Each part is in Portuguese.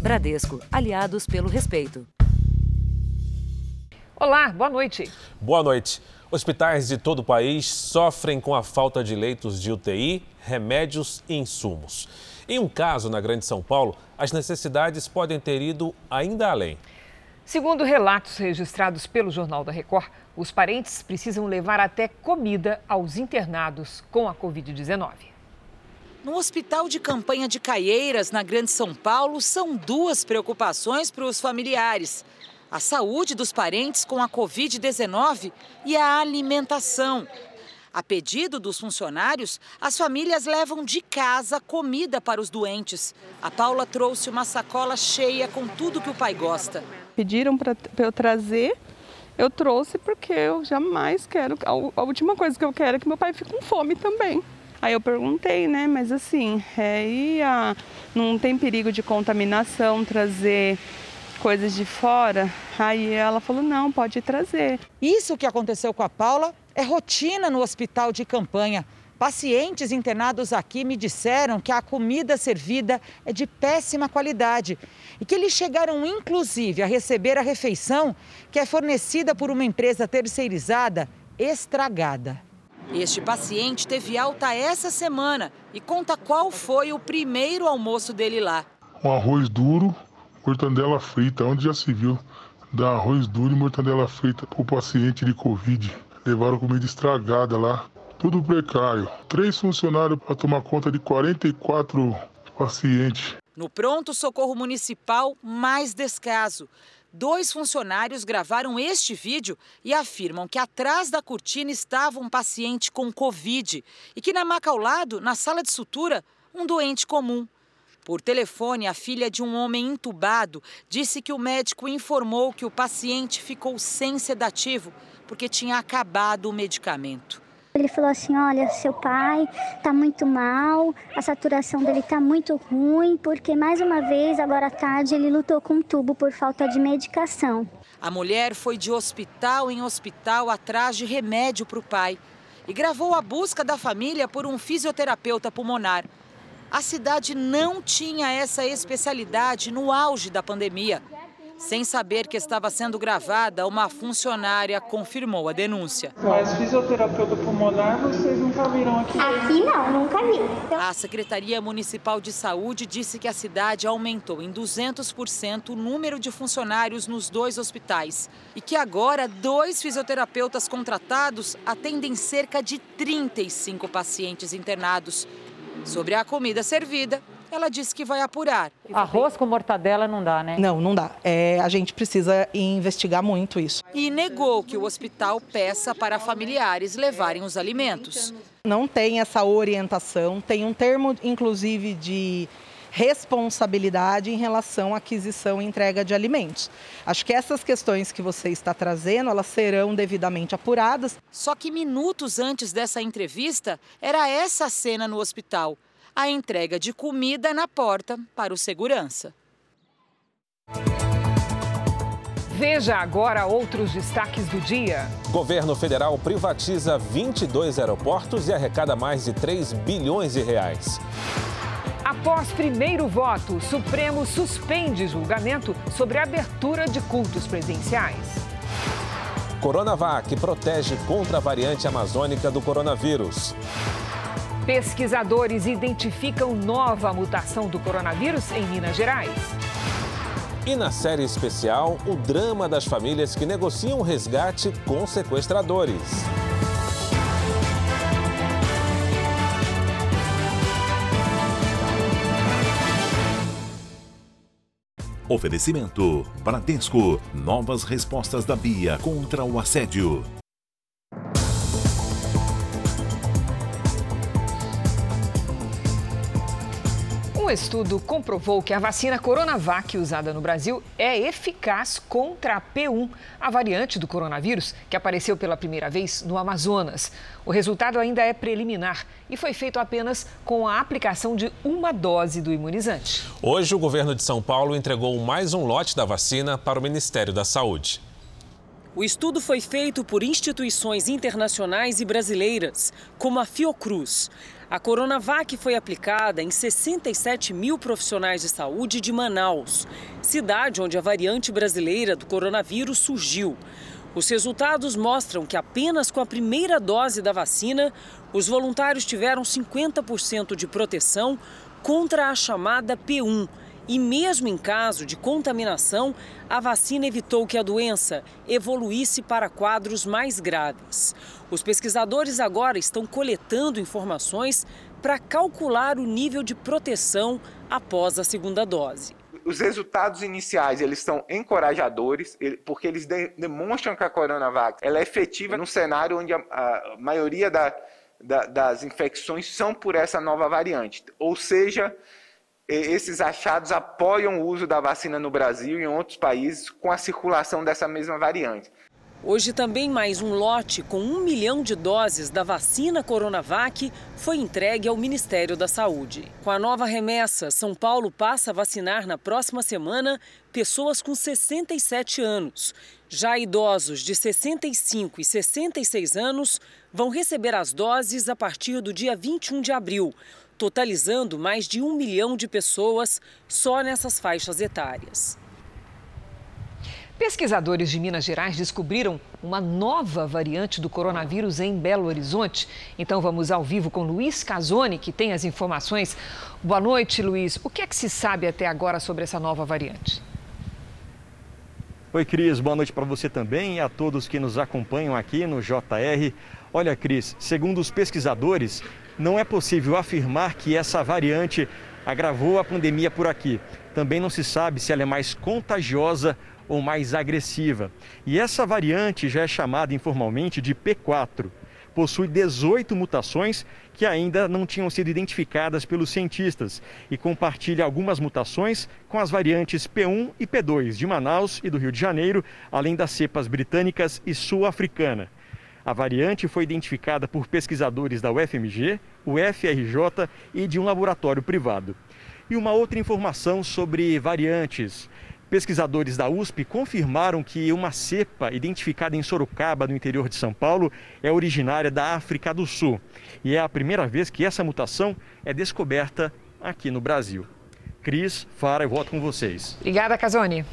Bradesco, aliados pelo respeito. Olá, boa noite. Boa noite. Hospitais de todo o país sofrem com a falta de leitos de UTI, remédios e insumos. Em um caso na Grande São Paulo, as necessidades podem ter ido ainda além. Segundo relatos registrados pelo Jornal da Record, os parentes precisam levar até comida aos internados com a Covid-19. No hospital de campanha de Caieiras, na Grande São Paulo, são duas preocupações para os familiares: a saúde dos parentes com a Covid-19 e a alimentação. A pedido dos funcionários, as famílias levam de casa comida para os doentes. A Paula trouxe uma sacola cheia com tudo que o pai gosta. Pediram para eu trazer, eu trouxe porque eu jamais quero. A última coisa que eu quero é que meu pai fique com fome também. Aí eu perguntei, né? Mas assim, é, a, não tem perigo de contaminação trazer coisas de fora? Aí ela falou: não, pode trazer. Isso que aconteceu com a Paula é rotina no hospital de campanha. Pacientes internados aqui me disseram que a comida servida é de péssima qualidade e que eles chegaram inclusive a receber a refeição que é fornecida por uma empresa terceirizada estragada. Este paciente teve alta essa semana e conta qual foi o primeiro almoço dele lá. Um arroz duro, mortandela frita, onde já se viu dar arroz duro e mortandela frita para o paciente de Covid. Levaram comida estragada lá, tudo precário. Três funcionários para tomar conta de 44 pacientes. No pronto socorro municipal, mais descaso. Dois funcionários gravaram este vídeo e afirmam que atrás da cortina estava um paciente com Covid e que na maca ao lado, na sala de sutura, um doente comum. Por telefone, a filha de um homem entubado disse que o médico informou que o paciente ficou sem sedativo porque tinha acabado o medicamento. Ele falou assim: olha, seu pai está muito mal, a saturação dele está muito ruim, porque mais uma vez, agora à tarde, ele lutou com um tubo por falta de medicação. A mulher foi de hospital em hospital atrás de remédio para o pai e gravou a busca da família por um fisioterapeuta pulmonar. A cidade não tinha essa especialidade no auge da pandemia. Sem saber que estava sendo gravada, uma funcionária confirmou a denúncia. Mas fisioterapeuta pulmonar vocês nunca viram aqui? Aqui não, nunca vi. A Secretaria Municipal de Saúde disse que a cidade aumentou em 200% o número de funcionários nos dois hospitais e que agora dois fisioterapeutas contratados atendem cerca de 35 pacientes internados. Sobre a comida servida, ela disse que vai apurar. Arroz com mortadela não dá, né? Não, não dá. É, a gente precisa investigar muito isso. E negou que o hospital peça para familiares levarem os alimentos. Não tem essa orientação, tem um termo, inclusive, de responsabilidade em relação à aquisição e entrega de alimentos. Acho que essas questões que você está trazendo, elas serão devidamente apuradas. Só que minutos antes dessa entrevista, era essa a cena no hospital a entrega de comida na porta para o segurança. Veja agora outros destaques do dia. Governo federal privatiza 22 aeroportos e arrecada mais de 3 bilhões de reais. Após primeiro voto, o Supremo suspende julgamento sobre a abertura de cultos presenciais. Coronavac protege contra a variante amazônica do coronavírus. Pesquisadores identificam nova mutação do coronavírus em Minas Gerais. E na série especial, o drama das famílias que negociam resgate com sequestradores. Oferecimento: Bradesco. Novas respostas da Bia contra o assédio. Um estudo comprovou que a vacina Coronavac usada no Brasil é eficaz contra a P1, a variante do coronavírus que apareceu pela primeira vez no Amazonas. O resultado ainda é preliminar e foi feito apenas com a aplicação de uma dose do imunizante. Hoje, o governo de São Paulo entregou mais um lote da vacina para o Ministério da Saúde. O estudo foi feito por instituições internacionais e brasileiras, como a Fiocruz. A Coronavac foi aplicada em 67 mil profissionais de saúde de Manaus, cidade onde a variante brasileira do coronavírus surgiu. Os resultados mostram que apenas com a primeira dose da vacina, os voluntários tiveram 50% de proteção contra a chamada P1. E mesmo em caso de contaminação, a vacina evitou que a doença evoluísse para quadros mais graves. Os pesquisadores agora estão coletando informações para calcular o nível de proteção após a segunda dose. Os resultados iniciais eles são encorajadores, porque eles demonstram que a Coronavac ela é efetiva num cenário onde a, a maioria da, da, das infecções são por essa nova variante. Ou seja, esses achados apoiam o uso da vacina no Brasil e em outros países com a circulação dessa mesma variante. Hoje também mais um lote com um milhão de doses da vacina Coronavac foi entregue ao Ministério da Saúde. Com a nova remessa, São Paulo passa a vacinar na próxima semana pessoas com 67 anos. Já idosos de 65 e 66 anos vão receber as doses a partir do dia 21 de abril, totalizando mais de um milhão de pessoas só nessas faixas etárias. Pesquisadores de Minas Gerais descobriram uma nova variante do coronavírus em Belo Horizonte. Então vamos ao vivo com Luiz Casoni, que tem as informações. Boa noite, Luiz. O que é que se sabe até agora sobre essa nova variante? Oi, Cris. Boa noite para você também e a todos que nos acompanham aqui no JR. Olha, Cris, segundo os pesquisadores, não é possível afirmar que essa variante agravou a pandemia por aqui. Também não se sabe se ela é mais contagiosa ou mais agressiva. E essa variante já é chamada informalmente de P4. Possui 18 mutações que ainda não tinham sido identificadas pelos cientistas e compartilha algumas mutações com as variantes P1 e P2 de Manaus e do Rio de Janeiro, além das cepas britânicas e sul-africana. A variante foi identificada por pesquisadores da UFMG, UFRJ e de um laboratório privado. E uma outra informação sobre variantes. Pesquisadores da USP confirmaram que uma cepa identificada em Sorocaba, no interior de São Paulo, é originária da África do Sul. E é a primeira vez que essa mutação é descoberta aqui no Brasil. Cris, Fara, eu volto com vocês. Obrigada, Casoni.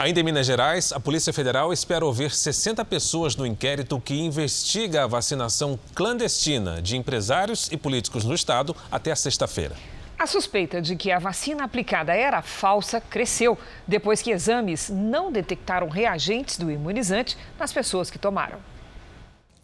Ainda em Minas Gerais, a Polícia Federal espera ouvir 60 pessoas no inquérito que investiga a vacinação clandestina de empresários e políticos no estado até a sexta-feira. A suspeita de que a vacina aplicada era falsa cresceu depois que exames não detectaram reagentes do imunizante nas pessoas que tomaram.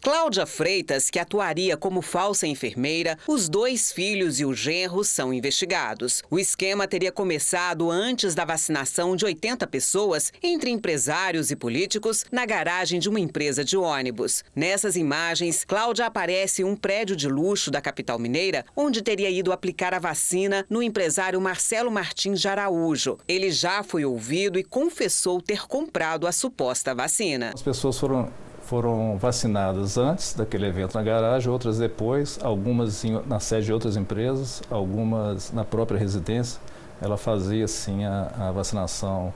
Cláudia Freitas, que atuaria como falsa enfermeira, os dois filhos e o genro são investigados. O esquema teria começado antes da vacinação de 80 pessoas, entre empresários e políticos, na garagem de uma empresa de ônibus. Nessas imagens, Cláudia aparece em um prédio de luxo da capital mineira, onde teria ido aplicar a vacina no empresário Marcelo Martins de Araújo. Ele já foi ouvido e confessou ter comprado a suposta vacina. As pessoas foram foram vacinadas antes daquele evento na garagem, outras depois, algumas na sede de outras empresas, algumas na própria residência. Ela fazia assim a, a vacinação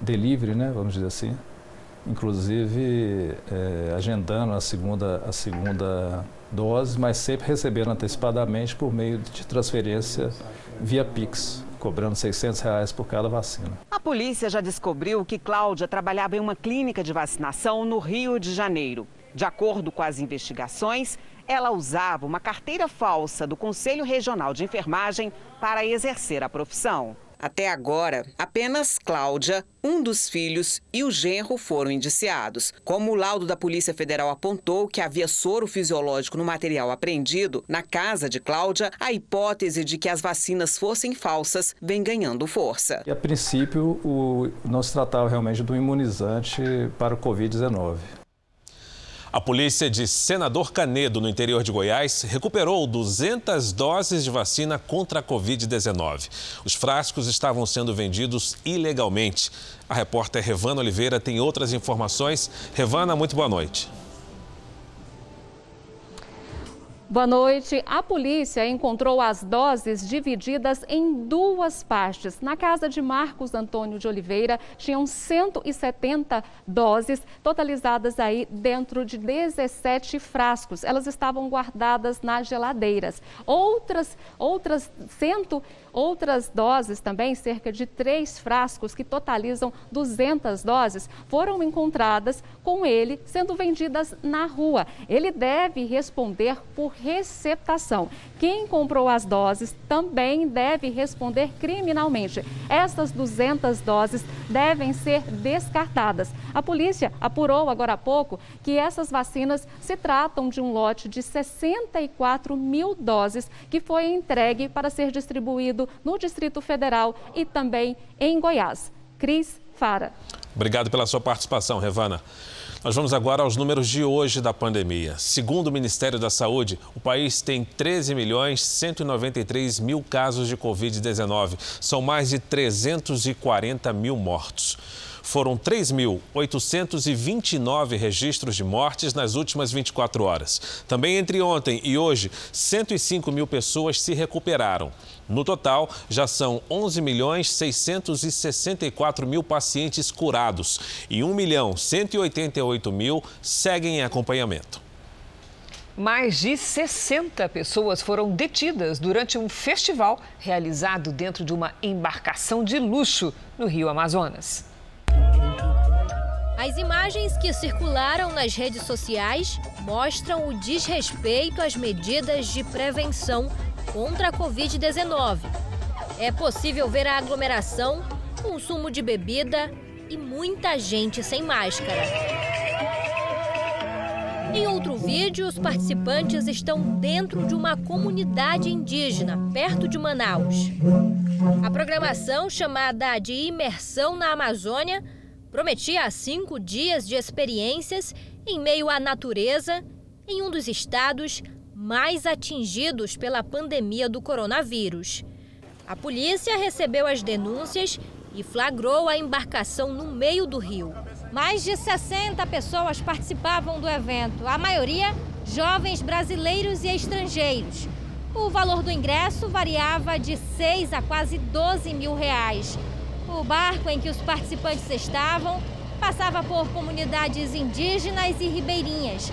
delivery, né, vamos dizer assim, inclusive é, agendando a segunda, a segunda dose, mas sempre recebendo antecipadamente por meio de transferência via Pix cobrando 600 reais por cada vacina. A polícia já descobriu que Cláudia trabalhava em uma clínica de vacinação no Rio de Janeiro. De acordo com as investigações, ela usava uma carteira falsa do Conselho Regional de Enfermagem para exercer a profissão. Até agora, apenas Cláudia, um dos filhos e o genro foram indiciados. Como o laudo da Polícia Federal apontou que havia soro fisiológico no material apreendido na casa de Cláudia, a hipótese de que as vacinas fossem falsas vem ganhando força. E a princípio, o, não se tratava realmente do imunizante para o Covid-19. A polícia de Senador Canedo, no interior de Goiás, recuperou 200 doses de vacina contra a Covid-19. Os frascos estavam sendo vendidos ilegalmente. A repórter Revana Oliveira tem outras informações. Revana, muito boa noite. Boa noite. A polícia encontrou as doses divididas em duas partes. Na casa de Marcos Antônio de Oliveira, tinham 170 doses, totalizadas aí dentro de 17 frascos. Elas estavam guardadas nas geladeiras. Outras, outras 100 Outras doses também, cerca de três frascos, que totalizam 200 doses, foram encontradas com ele sendo vendidas na rua. Ele deve responder por receptação. Quem comprou as doses também deve responder criminalmente. Essas 200 doses devem ser descartadas. A polícia apurou agora há pouco que essas vacinas se tratam de um lote de 64 mil doses que foi entregue para ser distribuído no Distrito Federal e também em Goiás. Cris Fara. Obrigado pela sua participação, Revana. Nós vamos agora aos números de hoje da pandemia. Segundo o Ministério da Saúde, o país tem 13 milhões 193 mil casos de Covid-19. São mais de 340 mil mortos. Foram 3.829 registros de mortes nas últimas 24 horas. Também entre ontem e hoje, 105 mil pessoas se recuperaram. No total, já são 11 milhões 664 mil pacientes curados e 1 milhão 188 mil seguem em acompanhamento. Mais de 60 pessoas foram detidas durante um festival realizado dentro de uma embarcação de luxo no Rio Amazonas. As imagens que circularam nas redes sociais mostram o desrespeito às medidas de prevenção contra a Covid-19. É possível ver a aglomeração, consumo de bebida e muita gente sem máscara. Em outro vídeo, os participantes estão dentro de uma comunidade indígena, perto de Manaus. A programação, chamada de Imersão na Amazônia, prometia cinco dias de experiências em meio à natureza em um dos estados mais atingidos pela pandemia do coronavírus. A polícia recebeu as denúncias e flagrou a embarcação no meio do rio. Mais de 60 pessoas participavam do evento, a maioria jovens brasileiros e estrangeiros. O valor do ingresso variava de 6 a quase 12 mil reais. O barco em que os participantes estavam passava por comunidades indígenas e ribeirinhas,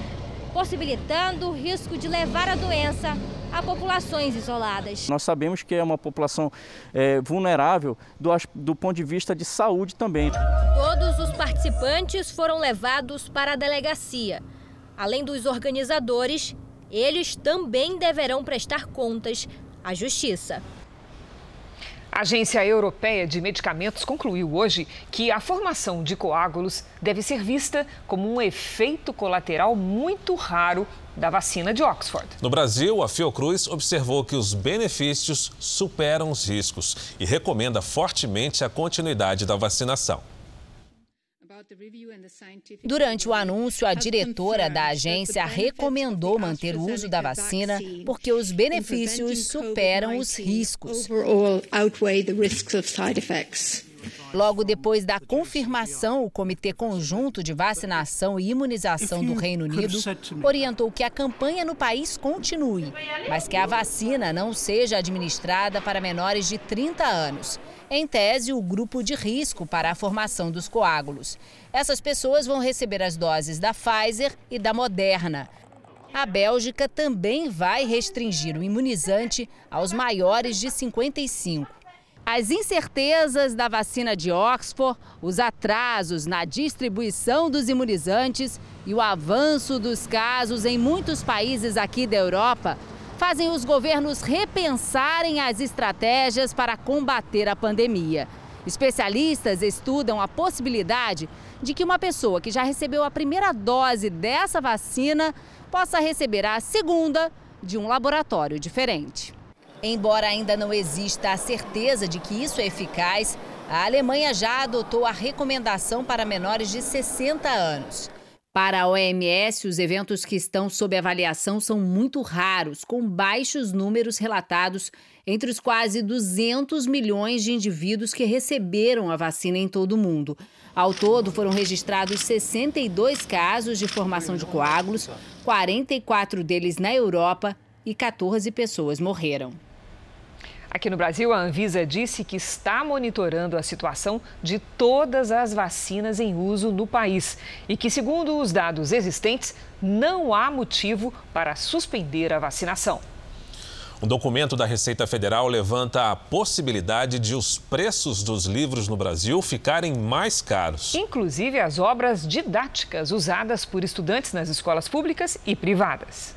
possibilitando o risco de levar a doença a populações isoladas. Nós sabemos que é uma população é, vulnerável do, do ponto de vista de saúde também. Todos os participantes foram levados para a delegacia. Além dos organizadores, eles também deverão prestar contas à Justiça. A Agência Europeia de Medicamentos concluiu hoje que a formação de coágulos deve ser vista como um efeito colateral muito raro da vacina de Oxford. No Brasil, a Fiocruz observou que os benefícios superam os riscos e recomenda fortemente a continuidade da vacinação. Durante o anúncio, a diretora da agência recomendou manter o uso da vacina porque os benefícios superam os riscos. Logo depois da confirmação, o Comitê Conjunto de Vacinação e Imunização do Reino Unido orientou que a campanha no país continue, mas que a vacina não seja administrada para menores de 30 anos. Em tese, o grupo de risco para a formação dos coágulos. Essas pessoas vão receber as doses da Pfizer e da Moderna. A Bélgica também vai restringir o imunizante aos maiores de 55. As incertezas da vacina de Oxford, os atrasos na distribuição dos imunizantes e o avanço dos casos em muitos países aqui da Europa fazem os governos repensarem as estratégias para combater a pandemia. Especialistas estudam a possibilidade de que uma pessoa que já recebeu a primeira dose dessa vacina possa receber a segunda de um laboratório diferente. Embora ainda não exista a certeza de que isso é eficaz, a Alemanha já adotou a recomendação para menores de 60 anos. Para a OMS, os eventos que estão sob avaliação são muito raros, com baixos números relatados entre os quase 200 milhões de indivíduos que receberam a vacina em todo o mundo. Ao todo, foram registrados 62 casos de formação de coágulos, 44 deles na Europa e 14 pessoas morreram. Aqui no Brasil, a Anvisa disse que está monitorando a situação de todas as vacinas em uso no país e que, segundo os dados existentes, não há motivo para suspender a vacinação. Um documento da Receita Federal levanta a possibilidade de os preços dos livros no Brasil ficarem mais caros. Inclusive as obras didáticas usadas por estudantes nas escolas públicas e privadas.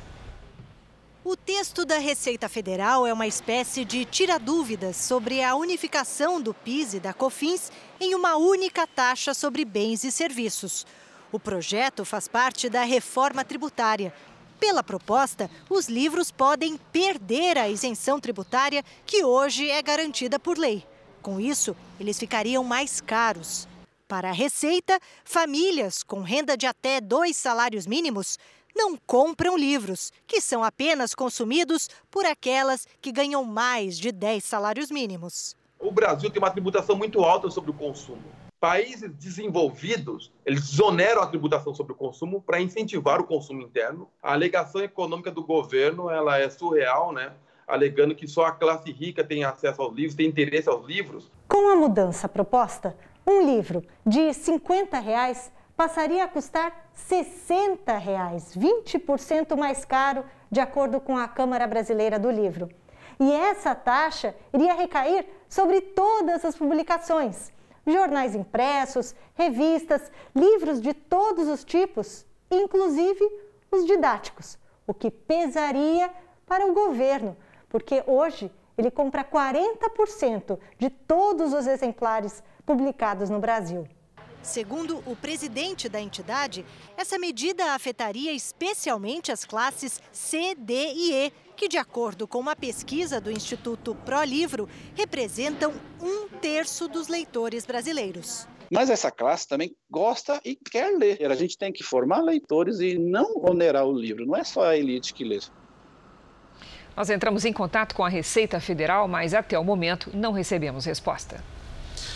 O texto da Receita Federal é uma espécie de tira-dúvidas sobre a unificação do PIS e da COFINS em uma única taxa sobre bens e serviços. O projeto faz parte da reforma tributária. Pela proposta, os livros podem perder a isenção tributária que hoje é garantida por lei. Com isso, eles ficariam mais caros. Para a Receita, famílias com renda de até dois salários mínimos não compram livros, que são apenas consumidos por aquelas que ganham mais de 10 salários mínimos. O Brasil tem uma tributação muito alta sobre o consumo. Países desenvolvidos, eles desoneram a tributação sobre o consumo para incentivar o consumo interno. A alegação econômica do governo, ela é surreal, né? Alegando que só a classe rica tem acesso aos livros, tem interesse aos livros. Com a mudança proposta, um livro de 50 reais passaria a custar 60 reais, 20% mais caro, de acordo com a Câmara Brasileira do Livro. E essa taxa iria recair sobre todas as publicações, jornais impressos, revistas, livros de todos os tipos, inclusive os didáticos, o que pesaria para o governo, porque hoje ele compra 40% de todos os exemplares publicados no Brasil. Segundo o presidente da entidade, essa medida afetaria especialmente as classes C, D e E, que, de acordo com uma pesquisa do Instituto Pro Livro, representam um terço dos leitores brasileiros. Mas essa classe também gosta e quer ler. A gente tem que formar leitores e não onerar o livro, não é só a elite que lê. Nós entramos em contato com a Receita Federal, mas até o momento não recebemos resposta.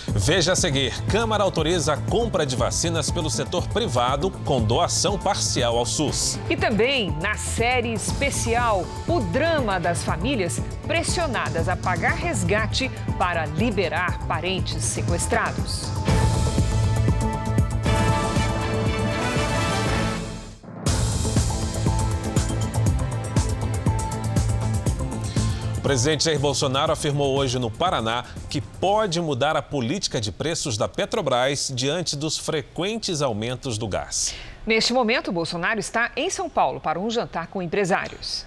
Veja a seguir: Câmara autoriza a compra de vacinas pelo setor privado com doação parcial ao SUS. E também, na série especial, o drama das famílias pressionadas a pagar resgate para liberar parentes sequestrados. O presidente Jair Bolsonaro afirmou hoje no Paraná que pode mudar a política de preços da Petrobras diante dos frequentes aumentos do gás. Neste momento, Bolsonaro está em São Paulo para um jantar com empresários.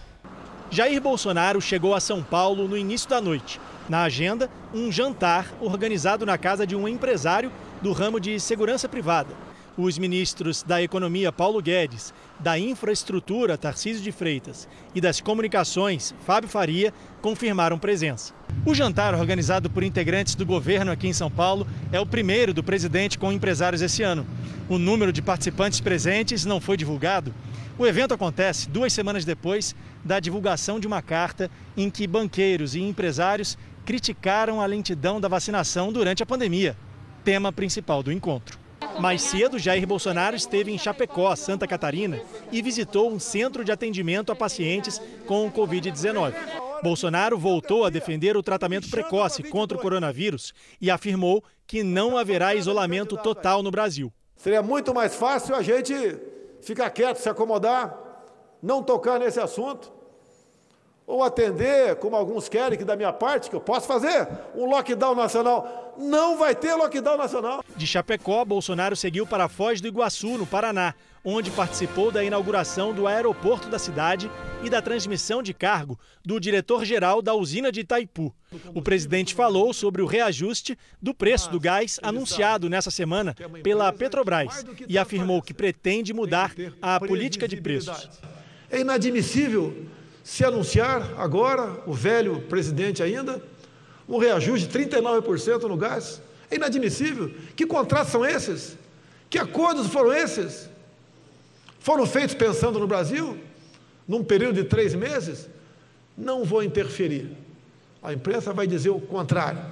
Jair Bolsonaro chegou a São Paulo no início da noite. Na agenda, um jantar organizado na casa de um empresário do ramo de segurança privada. Os ministros da Economia Paulo Guedes, da Infraestrutura Tarcísio de Freitas e das Comunicações Fábio Faria confirmaram presença. O jantar organizado por integrantes do governo aqui em São Paulo é o primeiro do presidente com empresários esse ano. O número de participantes presentes não foi divulgado. O evento acontece duas semanas depois da divulgação de uma carta em que banqueiros e empresários criticaram a lentidão da vacinação durante a pandemia, tema principal do encontro. Mais cedo, Jair Bolsonaro esteve em Chapecó, Santa Catarina, e visitou um centro de atendimento a pacientes com Covid-19. Bolsonaro voltou a defender o tratamento precoce contra o coronavírus e afirmou que não haverá isolamento total no Brasil. Seria muito mais fácil a gente ficar quieto, se acomodar, não tocar nesse assunto, ou atender, como alguns querem, que da minha parte, que eu posso fazer, um lockdown nacional. Não vai ter lockdown nacional. De Chapecó, Bolsonaro seguiu para Foz do Iguaçu, no Paraná, onde participou da inauguração do aeroporto da cidade e da transmissão de cargo do diretor-geral da usina de Itaipu. O presidente falou sobre o reajuste do preço do gás anunciado nessa semana pela Petrobras e afirmou que pretende mudar a política de preços. É inadmissível se anunciar agora, o velho presidente ainda, um reajuste de 39% no gás. É inadmissível. Que contratos são esses? Que acordos foram esses? Foram feitos pensando no Brasil? Num período de três meses? Não vou interferir. A imprensa vai dizer o contrário.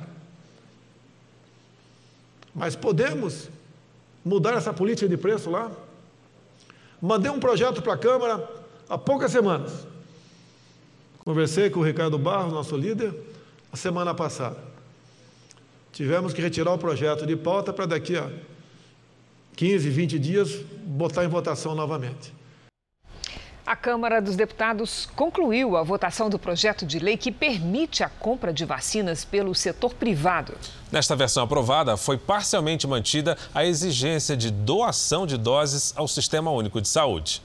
Mas podemos mudar essa política de preço lá? Mandei um projeto para a Câmara há poucas semanas Conversei com o Ricardo Barros, nosso líder, a semana passada. Tivemos que retirar o projeto de pauta para daqui a 15, 20 dias botar em votação novamente. A Câmara dos Deputados concluiu a votação do projeto de lei que permite a compra de vacinas pelo setor privado. Nesta versão aprovada, foi parcialmente mantida a exigência de doação de doses ao Sistema Único de Saúde.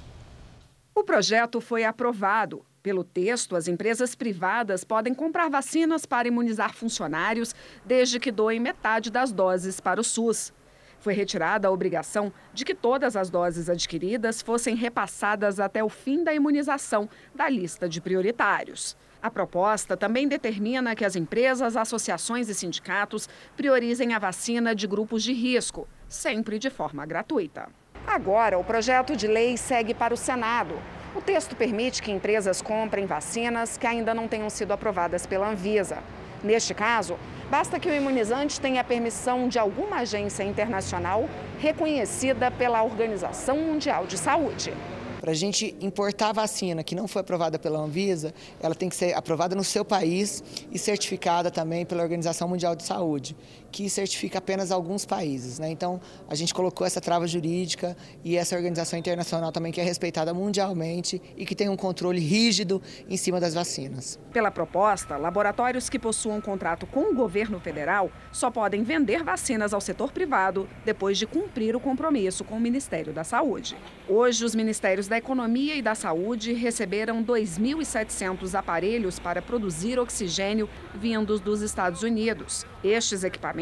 O projeto foi aprovado. Pelo texto, as empresas privadas podem comprar vacinas para imunizar funcionários, desde que doem metade das doses para o SUS. Foi retirada a obrigação de que todas as doses adquiridas fossem repassadas até o fim da imunização da lista de prioritários. A proposta também determina que as empresas, associações e sindicatos priorizem a vacina de grupos de risco, sempre de forma gratuita. Agora, o projeto de lei segue para o Senado. O texto permite que empresas comprem vacinas que ainda não tenham sido aprovadas pela Anvisa. Neste caso, basta que o imunizante tenha permissão de alguma agência internacional reconhecida pela Organização Mundial de Saúde. Para a gente importar vacina que não foi aprovada pela Anvisa, ela tem que ser aprovada no seu país e certificada também pela Organização Mundial de Saúde, que certifica apenas alguns países. Né? Então, a gente colocou essa trava jurídica e essa organização internacional também que é respeitada mundialmente e que tem um controle rígido em cima das vacinas. Pela proposta, laboratórios que possuam contrato com o governo federal só podem vender vacinas ao setor privado depois de cumprir o compromisso com o Ministério da Saúde. Hoje, os ministérios da Economia e da Saúde receberam 2.700 aparelhos para produzir oxigênio vindos dos Estados Unidos. Estes equipamentos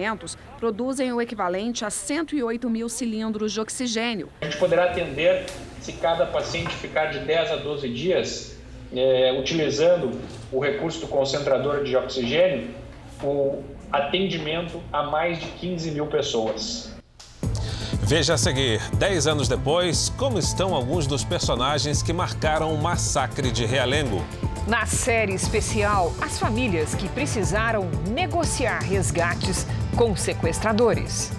produzem o equivalente a 108 mil cilindros de oxigênio. A gente poderá atender, se cada paciente ficar de 10 a 12 dias, é, utilizando o recurso do concentrador de oxigênio, o atendimento a mais de 15 mil pessoas. Veja a seguir, 10 anos depois, como estão alguns dos personagens que marcaram o massacre de Realengo. Na série especial, as famílias que precisaram negociar resgates com sequestradores.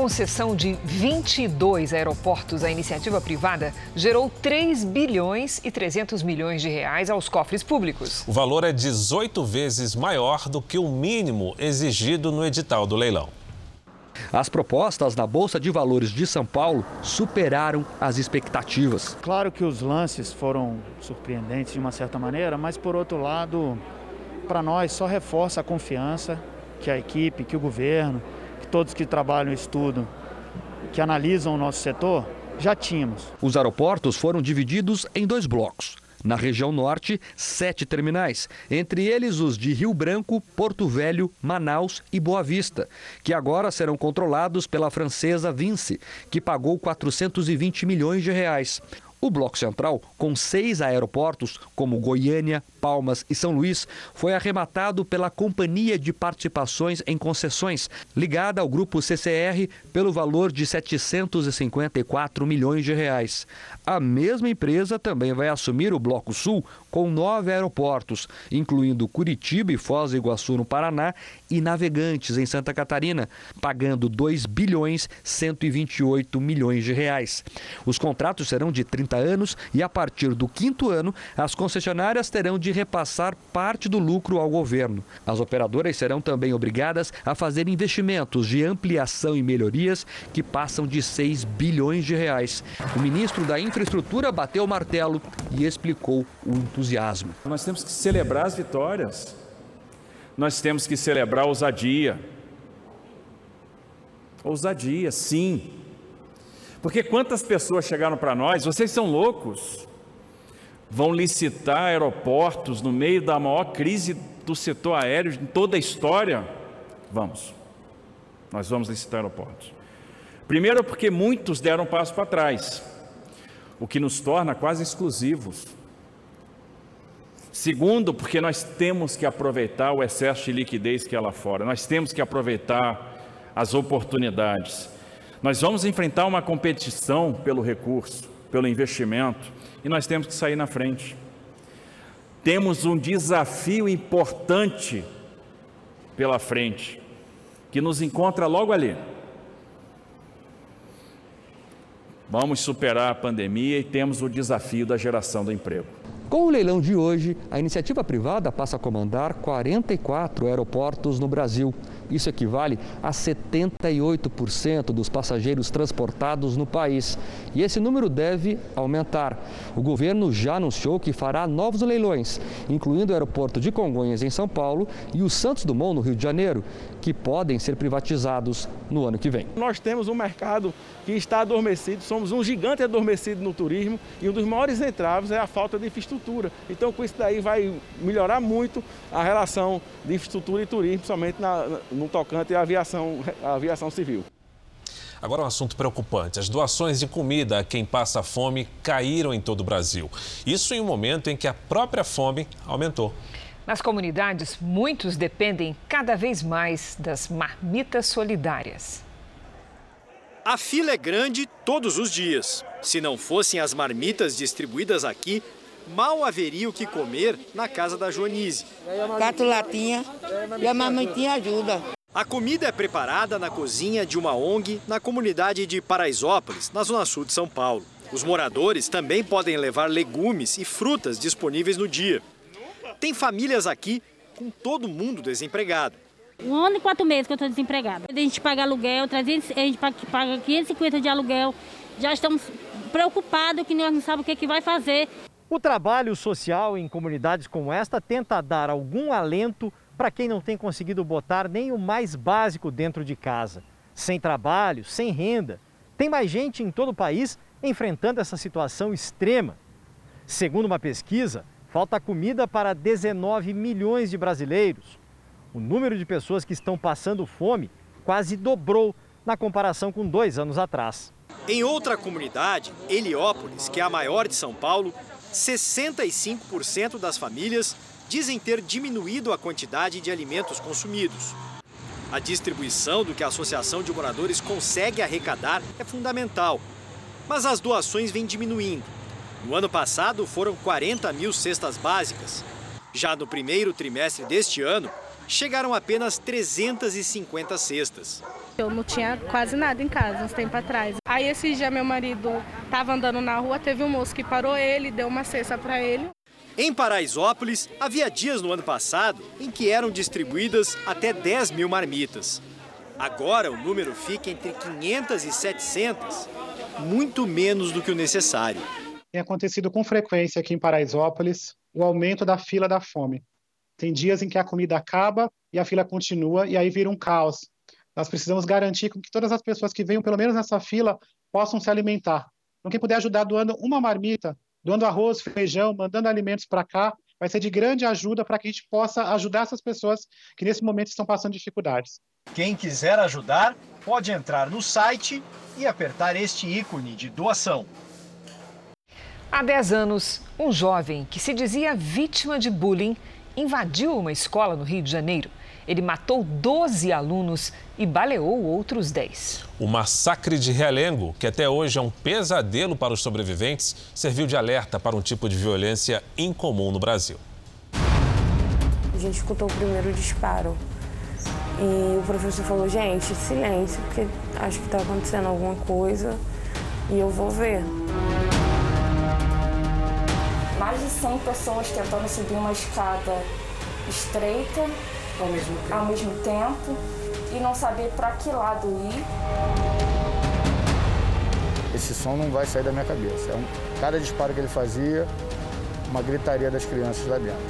concessão de 22 aeroportos à iniciativa privada gerou 3 bilhões e 300 milhões de reais aos cofres públicos. O valor é 18 vezes maior do que o mínimo exigido no edital do leilão. As propostas na Bolsa de Valores de São Paulo superaram as expectativas. Claro que os lances foram surpreendentes de uma certa maneira, mas por outro lado, para nós só reforça a confiança que a equipe, que o governo, todos que trabalham e estudam, que analisam o nosso setor, já tínhamos. Os aeroportos foram divididos em dois blocos. Na região norte, sete terminais, entre eles os de Rio Branco, Porto Velho, Manaus e Boa Vista, que agora serão controlados pela francesa Vinci, que pagou 420 milhões de reais. O Bloco Central, com seis aeroportos, como Goiânia, Palmas e São Luís, foi arrematado pela Companhia de Participações em Concessões, ligada ao grupo CCR pelo valor de 754 milhões de reais. A mesma empresa também vai assumir o Bloco Sul com nove aeroportos, incluindo Curitiba e Foz do Iguaçu no Paraná e Navegantes em Santa Catarina, pagando 2 bilhões 128 milhões de reais. Os contratos serão de 30 anos e a partir do quinto ano, as concessionárias terão de repassar parte do lucro ao governo. As operadoras serão também obrigadas a fazer investimentos de ampliação e melhorias que passam de 6 bilhões de reais. O ministro da Infraestrutura bateu o martelo e explicou o entusiasmo. Nós temos que celebrar as vitórias. Nós temos que celebrar a ousadia. Ousadia, sim. Porque quantas pessoas chegaram para nós, vocês são loucos, vão licitar aeroportos no meio da maior crise do setor aéreo em toda a história? Vamos, nós vamos licitar aeroportos. Primeiro, porque muitos deram um passo para trás, o que nos torna quase exclusivos. Segundo, porque nós temos que aproveitar o excesso de liquidez que há lá fora, nós temos que aproveitar as oportunidades. Nós vamos enfrentar uma competição pelo recurso, pelo investimento, e nós temos que sair na frente. Temos um desafio importante pela frente. que nos encontra logo ali. Vamos superar a pandemia e temos o desafio da geração do emprego. Com o leilão de hoje, a iniciativa privada passa a comandar 44 aeroportos no Brasil. Isso equivale a 78% dos passageiros transportados no país. E esse número deve aumentar. O governo já anunciou que fará novos leilões, incluindo o aeroporto de Congonhas, em São Paulo, e o Santos Dumont, no Rio de Janeiro, que podem ser privatizados no ano que vem. Nós temos um mercado que está adormecido, somos um gigante adormecido no turismo e um dos maiores entraves é a falta de infraestrutura. Então, com isso daí vai melhorar muito a relação de infraestrutura e turismo, somente na, no tocante à aviação, à aviação civil. Agora um assunto preocupante. As doações de comida a quem passa fome caíram em todo o Brasil. Isso em um momento em que a própria fome aumentou. Nas comunidades, muitos dependem cada vez mais das marmitas solidárias. A fila é grande todos os dias. Se não fossem as marmitas distribuídas aqui, mal haveria o que comer na casa da Joanise. Cato latinha e a marmitinha ajuda. A comida é preparada na cozinha de uma ONG na comunidade de Paraisópolis, na zona sul de São Paulo. Os moradores também podem levar legumes e frutas disponíveis no dia. Tem famílias aqui com todo mundo desempregado. Um ano e quatro meses que eu estou desempregada. A gente paga aluguel, 300, a gente paga 550 de aluguel. Já estamos preocupados que nós não sabemos o que, é que vai fazer. O trabalho social em comunidades como esta tenta dar algum alento para quem não tem conseguido botar nem o mais básico dentro de casa. Sem trabalho, sem renda. Tem mais gente em todo o país enfrentando essa situação extrema. Segundo uma pesquisa, falta comida para 19 milhões de brasileiros. O número de pessoas que estão passando fome quase dobrou na comparação com dois anos atrás. Em outra comunidade, Heliópolis, que é a maior de São Paulo, 65% das famílias dizem ter diminuído a quantidade de alimentos consumidos. A distribuição do que a Associação de Moradores consegue arrecadar é fundamental, mas as doações vêm diminuindo. No ano passado foram 40 mil cestas básicas. Já no primeiro trimestre deste ano, chegaram apenas 350 cestas. Eu não tinha quase nada em casa uns tempos atrás. Aí esse dia meu marido estava andando na rua, teve um moço que parou ele, deu uma cesta para ele. Em Paraisópolis, havia dias no ano passado em que eram distribuídas até 10 mil marmitas. Agora o número fica entre 500 e 700, muito menos do que o necessário. Tem acontecido com frequência aqui em Paraisópolis o aumento da fila da fome. Tem dias em que a comida acaba e a fila continua e aí vira um caos. Nós precisamos garantir que todas as pessoas que venham pelo menos nessa fila possam se alimentar. Então, quem puder ajudar doando uma marmita, doando arroz, feijão, mandando alimentos para cá, vai ser de grande ajuda para que a gente possa ajudar essas pessoas que nesse momento estão passando dificuldades. Quem quiser ajudar, pode entrar no site e apertar este ícone de doação. Há 10 anos, um jovem que se dizia vítima de bullying invadiu uma escola no Rio de Janeiro. Ele matou 12 alunos e baleou outros 10. O massacre de Realengo, que até hoje é um pesadelo para os sobreviventes, serviu de alerta para um tipo de violência incomum no Brasil. A gente escutou o primeiro disparo e o professor falou: gente, silêncio, porque acho que está acontecendo alguma coisa e eu vou ver. Mais de 100 pessoas tentando subir uma escada estreita ao mesmo tempo, ao mesmo tempo e não saber para que lado ir. Esse som não vai sair da minha cabeça. É um, cada disparo que ele fazia, uma gritaria das crianças lá dentro.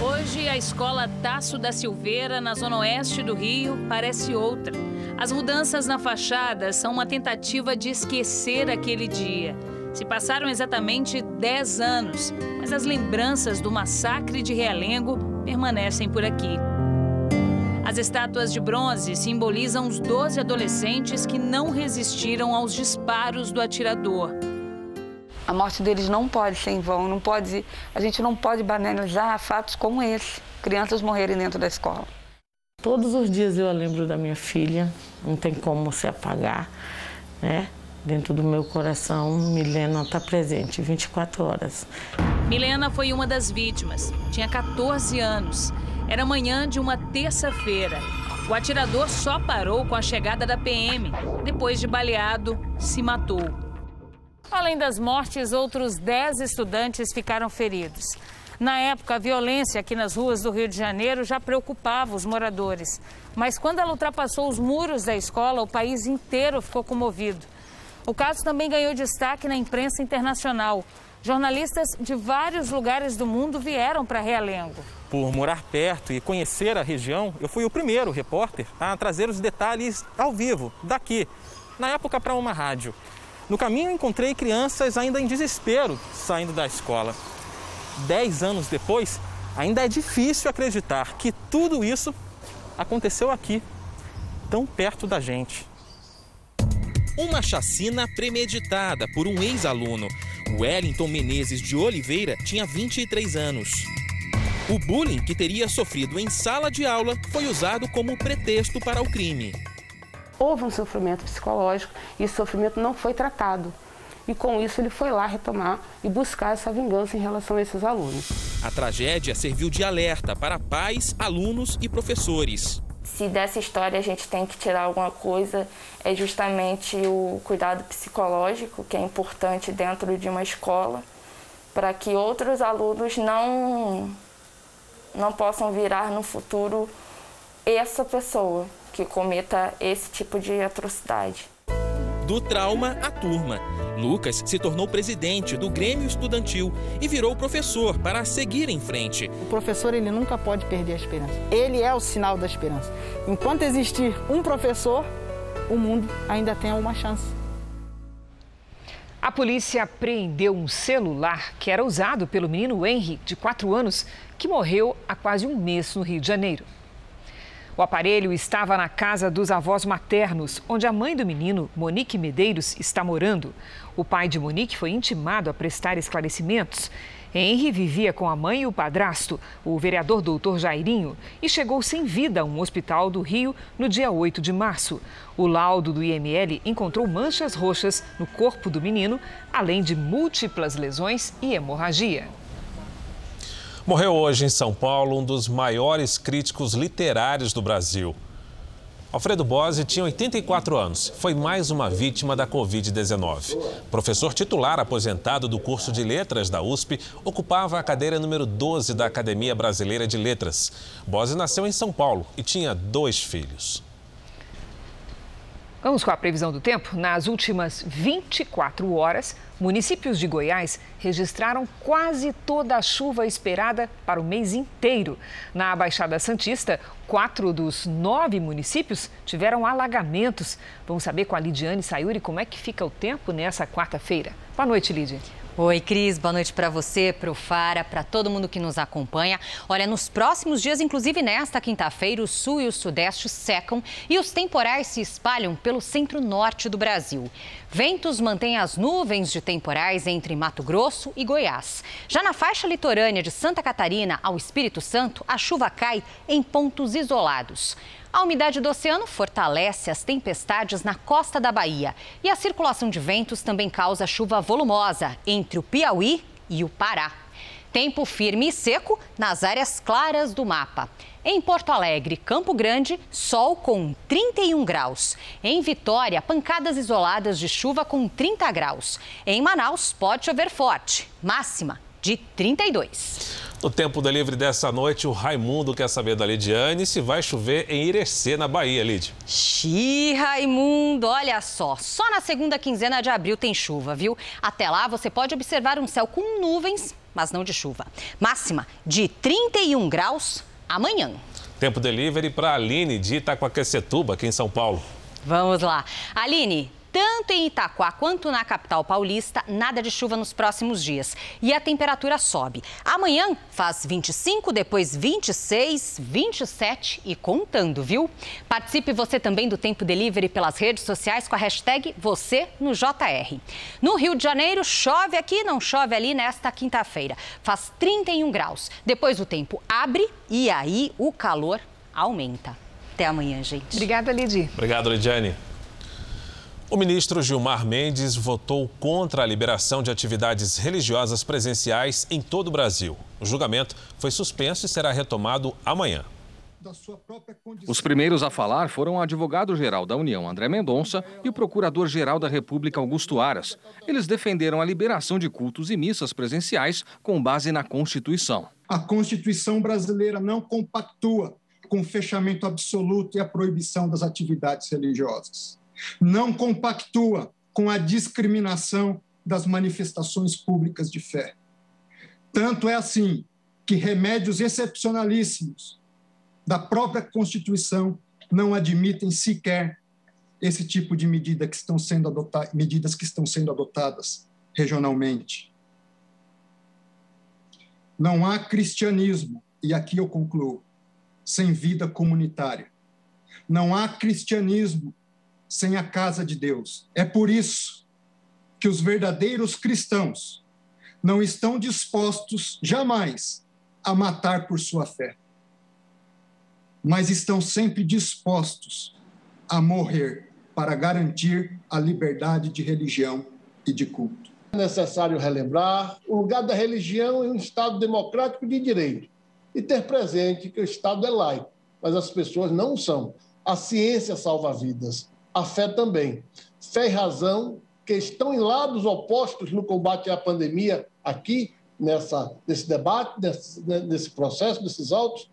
Hoje, a escola Tasso da Silveira, na zona oeste do Rio, parece outra. As mudanças na fachada são uma tentativa de esquecer aquele dia. Se passaram exatamente 10 anos, mas as lembranças do massacre de Realengo permanecem por aqui. As estátuas de bronze simbolizam os 12 adolescentes que não resistiram aos disparos do atirador. A morte deles não pode ser em vão, não pode, a gente não pode banalizar fatos como esse, crianças morrerem dentro da escola. Todos os dias eu lembro da minha filha, não tem como se apagar, né? Dentro do meu coração, Milena está presente 24 horas. Milena foi uma das vítimas, tinha 14 anos. Era manhã de uma terça-feira. O atirador só parou com a chegada da PM. Depois de baleado, se matou. Além das mortes, outros 10 estudantes ficaram feridos. Na época, a violência aqui nas ruas do Rio de Janeiro já preocupava os moradores. Mas quando ela ultrapassou os muros da escola, o país inteiro ficou comovido. O caso também ganhou destaque na imprensa internacional. Jornalistas de vários lugares do mundo vieram para Realengo. Por morar perto e conhecer a região, eu fui o primeiro repórter a trazer os detalhes ao vivo, daqui, na época para uma rádio. No caminho encontrei crianças ainda em desespero saindo da escola. Dez anos depois, ainda é difícil acreditar que tudo isso aconteceu aqui, tão perto da gente. Uma chacina premeditada por um ex-aluno. Wellington Menezes de Oliveira tinha 23 anos. O bullying que teria sofrido em sala de aula foi usado como pretexto para o crime. Houve um sofrimento psicológico e esse sofrimento não foi tratado. E com isso ele foi lá retomar e buscar essa vingança em relação a esses alunos. A tragédia serviu de alerta para pais, alunos e professores. Se dessa história a gente tem que tirar alguma coisa, é justamente o cuidado psicológico, que é importante dentro de uma escola, para que outros alunos não, não possam virar no futuro essa pessoa que cometa esse tipo de atrocidade. Do trauma à turma. Lucas se tornou presidente do Grêmio Estudantil e virou professor para seguir em frente. O professor ele nunca pode perder a esperança. Ele é o sinal da esperança. Enquanto existir um professor, o mundo ainda tem alguma chance. A polícia apreendeu um celular que era usado pelo menino Henry, de 4 anos, que morreu há quase um mês no Rio de Janeiro. O aparelho estava na casa dos avós maternos, onde a mãe do menino, Monique Medeiros, está morando. O pai de Monique foi intimado a prestar esclarecimentos. Henry vivia com a mãe e o padrasto, o vereador doutor Jairinho, e chegou sem vida a um hospital do Rio no dia 8 de março. O laudo do IML encontrou manchas roxas no corpo do menino, além de múltiplas lesões e hemorragia. Morreu hoje em São Paulo um dos maiores críticos literários do Brasil. Alfredo Bose tinha 84 anos. Foi mais uma vítima da Covid-19. Professor titular aposentado do curso de letras da USP, ocupava a cadeira número 12 da Academia Brasileira de Letras. Bose nasceu em São Paulo e tinha dois filhos. Vamos com a previsão do tempo? Nas últimas 24 horas, municípios de Goiás registraram quase toda a chuva esperada para o mês inteiro. Na Baixada Santista, quatro dos nove municípios tiveram alagamentos. Vamos saber com a Lidiane Sayuri como é que fica o tempo nessa quarta-feira. Boa noite, Lidia. Oi, Cris. Boa noite para você, para o Fara, para todo mundo que nos acompanha. Olha, nos próximos dias, inclusive nesta quinta-feira, o sul e o sudeste secam e os temporais se espalham pelo centro-norte do Brasil. Ventos mantêm as nuvens de temporais entre Mato Grosso e Goiás. Já na faixa litorânea de Santa Catarina ao Espírito Santo, a chuva cai em pontos isolados. A umidade do oceano fortalece as tempestades na costa da Bahia e a circulação de ventos também causa chuva volumosa entre o Piauí e o Pará. Tempo firme e seco nas áreas claras do mapa. Em Porto Alegre, Campo Grande, sol com 31 graus. Em Vitória, pancadas isoladas de chuva com 30 graus. Em Manaus, pode chover forte, máxima de 32. No tempo da livre dessa noite, o Raimundo quer saber da Lidiane se vai chover em Irecê, na Bahia, Lid. Xi, Raimundo, olha só. Só na segunda quinzena de abril tem chuva, viu? Até lá você pode observar um céu com nuvens, mas não de chuva. Máxima de 31 graus amanhã. Tempo delivery para a Aline de Itacoaquecetuba, aqui em São Paulo. Vamos lá. Aline, tanto em Itaquá quanto na capital paulista, nada de chuva nos próximos dias. E a temperatura sobe. Amanhã faz 25, depois 26, 27 e contando, viu? Participe você também do Tempo Delivery pelas redes sociais com a hashtag você no JR. No Rio de Janeiro, chove aqui, não chove ali nesta quinta-feira. Faz 31 graus. Depois o tempo abre e aí o calor aumenta. Até amanhã, gente. Obrigada, Lidy. Obrigado, Lidiane. O ministro Gilmar Mendes votou contra a liberação de atividades religiosas presenciais em todo o Brasil. O julgamento foi suspenso e será retomado amanhã. Os primeiros a falar foram o advogado-geral da União, André Mendonça, e o procurador-geral da República, Augusto Aras. Eles defenderam a liberação de cultos e missas presenciais com base na Constituição. A Constituição brasileira não compactua com o fechamento absoluto e a proibição das atividades religiosas. Não compactua com a discriminação das manifestações públicas de fé. Tanto é assim que remédios excepcionalíssimos da própria Constituição não admitem sequer esse tipo de medida que estão sendo adotadas, medidas que estão sendo adotadas regionalmente. Não há cristianismo, e aqui eu concluo, sem vida comunitária. Não há cristianismo sem a casa de Deus. É por isso que os verdadeiros cristãos não estão dispostos jamais a matar por sua fé, mas estão sempre dispostos a morrer para garantir a liberdade de religião e de culto. É necessário relembrar o lugar da religião em um Estado democrático de direito e ter presente que o Estado é laico, mas as pessoas não são. A ciência salva vidas, a fé também. Fé e razão que estão em lados opostos no combate à pandemia aqui, nessa, nesse debate, nesse, né, nesse processo, nesses autos,